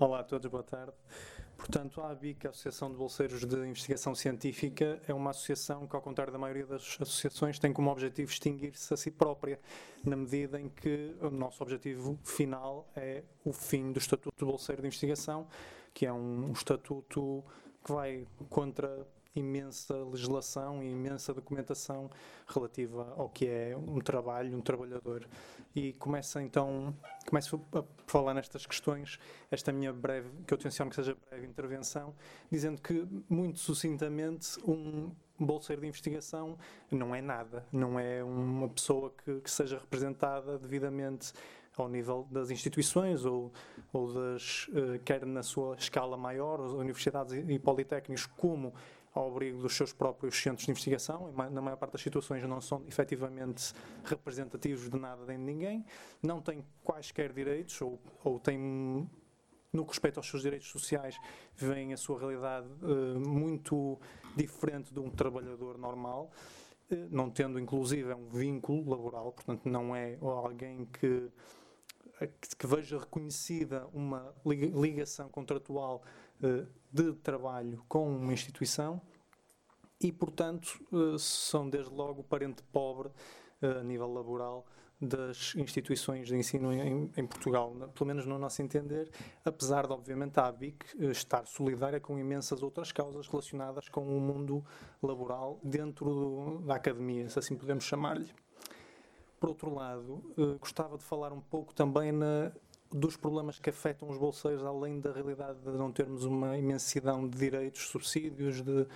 Olá a todos, boa tarde. Portanto, a ABIC, a Associação de Bolseiros de Investigação Científica, é uma associação que, ao contrário da maioria das associações, tem como objetivo extinguir-se a si própria, na medida em que o nosso objetivo final é o fim do Estatuto de Bolseiro de Investigação, que é um, um estatuto que vai contra imensa legislação e imensa documentação relativa ao que é um trabalho, um trabalhador. E começa então, começo a falar nestas questões, esta minha breve, que eu tenciono que seja breve intervenção, dizendo que, muito sucintamente, um bolseiro de investigação não é nada, não é uma pessoa que, que seja representada devidamente ao nível das instituições ou, ou das, uh, quer na sua escala maior, as universidades e politécnicos, como ao abrigo dos seus próprios centros de investigação, na maior parte das situações não são efetivamente representativos de nada nem de ninguém, não têm quaisquer direitos ou, ou têm no que respeita aos seus direitos sociais, veem a sua realidade uh, muito diferente de um trabalhador normal, uh, não tendo inclusive um vínculo laboral, portanto não é alguém que, que veja reconhecida uma ligação contratual de trabalho com uma instituição e, portanto, eh, são desde logo parente pobre eh, a nível laboral das instituições de ensino em, em, Portugal, pelo menos no nosso entender, apesar de, obviamente, a ABIC eh, estar solidária com imensas outras causas relacionadas com o mundo laboral dentro do, da academia, se assim podemos chamar-lhe. Por outro lado, gostava de falar um pouco também na, dos problemas que afetam os bolseiros, além da realidade de não termos uma imensidão de direitos, subsídios, de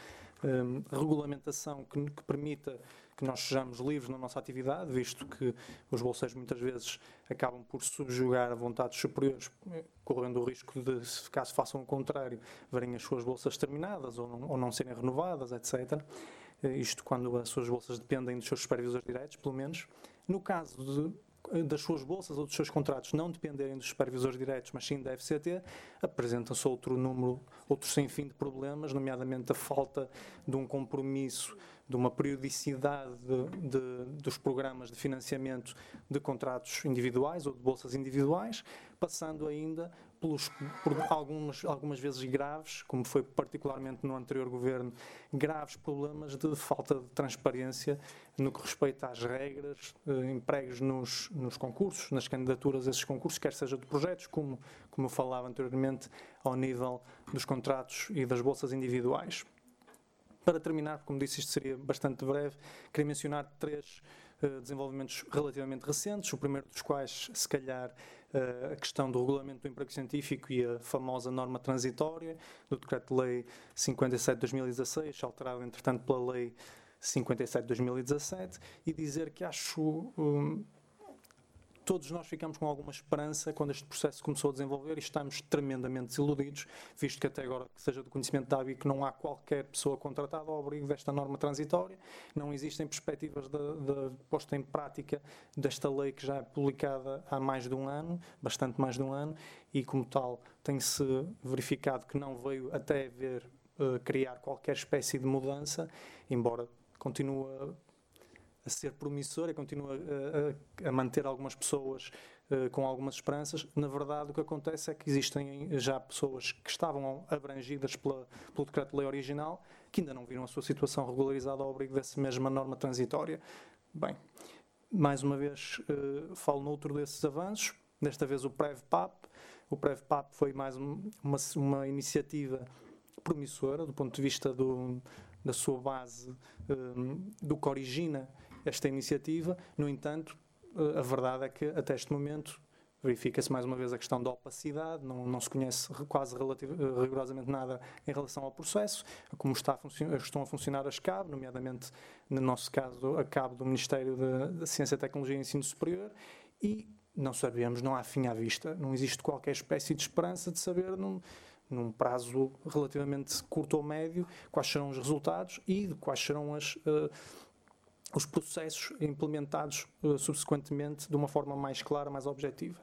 um, regulamentação que, que, permita que nós sejamos livres na nossa atividade, visto que os bolseiros muitas vezes acabam por subjugar a vontades superiores, correndo o risco de, caso façam o contrário, verem as suas bolsas terminadas ou não, ou não serem renovadas, etc. Eh, isto quando as suas bolsas dependem dos seus supervisores diretos, pelo menos. No caso de das suas bolsas ou dos seus contratos não dependerem dos supervisores diretos, mas sim da FCT, apresenta-se outro número, outro sem fim de problemas, nomeadamente a falta de um compromisso, de uma periodicidade de, de, dos programas de financiamento de contratos individuais ou de bolsas individuais, passando ainda pelos, por algumas, algumas vezes graves, como foi particularmente no anterior governo, graves problemas de falta de transparência no que respeita às regras, eh, empregos nos, nos concursos, nas candidaturas a esses concursos, quer seja de projetos, como, como eu falava anteriormente, ao nível dos contratos e das bolsas individuais. Para terminar, como disse, isto seria bastante breve, queria mencionar três uh, desenvolvimentos relativamente recentes, o primeiro dos quais, se calhar, a questão do regulamento do emprego científico e a famosa norma transitória do Decreto-Lei 57 de 2016, alterado entretanto pela Lei 57 de 2017, e dizer que acho um, todos nós ficamos com alguma esperança quando este processo começou a desenvolver e estamos tremendamente desiludidos, visto que até agora, que seja do conhecimento da ABI, que não há qualquer pessoa contratada ao abrigo desta norma transitória, não existem perspectivas de, de posta em prática desta lei que já é publicada há mais de um ano, bastante mais de um ano, e como tal tem-se verificado que não veio até haver uh, criar qualquer espécie de mudança, embora continue a ser promissora e continua a, a, manter algumas pessoas uh, com algumas esperanças. Na verdade, o que acontece é que existem já pessoas que estavam abrangidas pela, pelo decreto-lei original que ainda não viram a sua situação regularizada ao abrigo dessa mesma norma transitória. Bem, mais uma vez uh, falo noutro desses avanços, desta vez o PrevPAP. O PrevPAP foi mais uma, uma iniciativa promissora do ponto de vista do, da sua base, eh, do que origina esta iniciativa. No entanto, eh, a verdade é que até este momento verifica-se mais uma vez a questão da opacidade, não, não se conhece quase eh, rigorosamente nada em relação ao processo, como está a estão a funcionar as CAB, nomeadamente, no nosso caso, a CAB do Ministério da Ciência, Tecnologia e Ensino Superior, e não sabemos, não há fim à vista, não existe qualquer espécie de esperança de saber num, num prazo relativamente curto ou médio quais serão os resultados e quais serão as... Uh, os processos implementados uh, subsequentemente de uma forma mais clara, mais objetiva.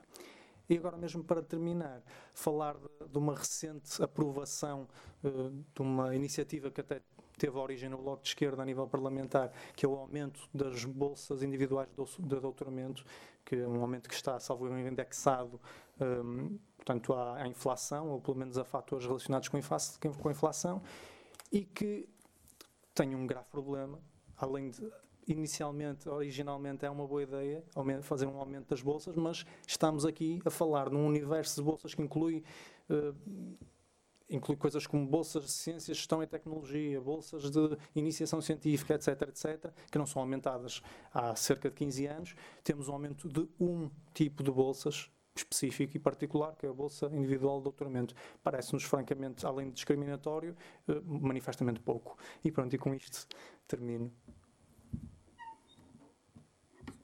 E agora mesmo para terminar, falar de, de uma recente aprovação uh, de uma iniciativa que até teve origem no Bloco de Esquerda a nível parlamentar, que é o aumento das bolsas individuais de doutoramento, que é um aumento que está, salvo indexado um, portanto, à, à inflação, ou pelo menos a fatores relacionados com a inflação, e que tem um grave problema, além de inicialmente, originalmente é uma boa ideia fazer um aumento das bolsas, mas estamos aqui a falar num universo de bolsas que inclui uh, inclui coisas como bolsas de ciência, gestão e tecnologia, bolsas de iniciação científica, etc, etc, que não são aumentadas há cerca de 15 anos. Temos um aumento de um tipo de bolsas específico e particular, que é a Bolsa Individual de Doutoramento. Parece-nos, francamente, além de discriminatório, eh, manifestamente pouco. E pronto, e com isto termino.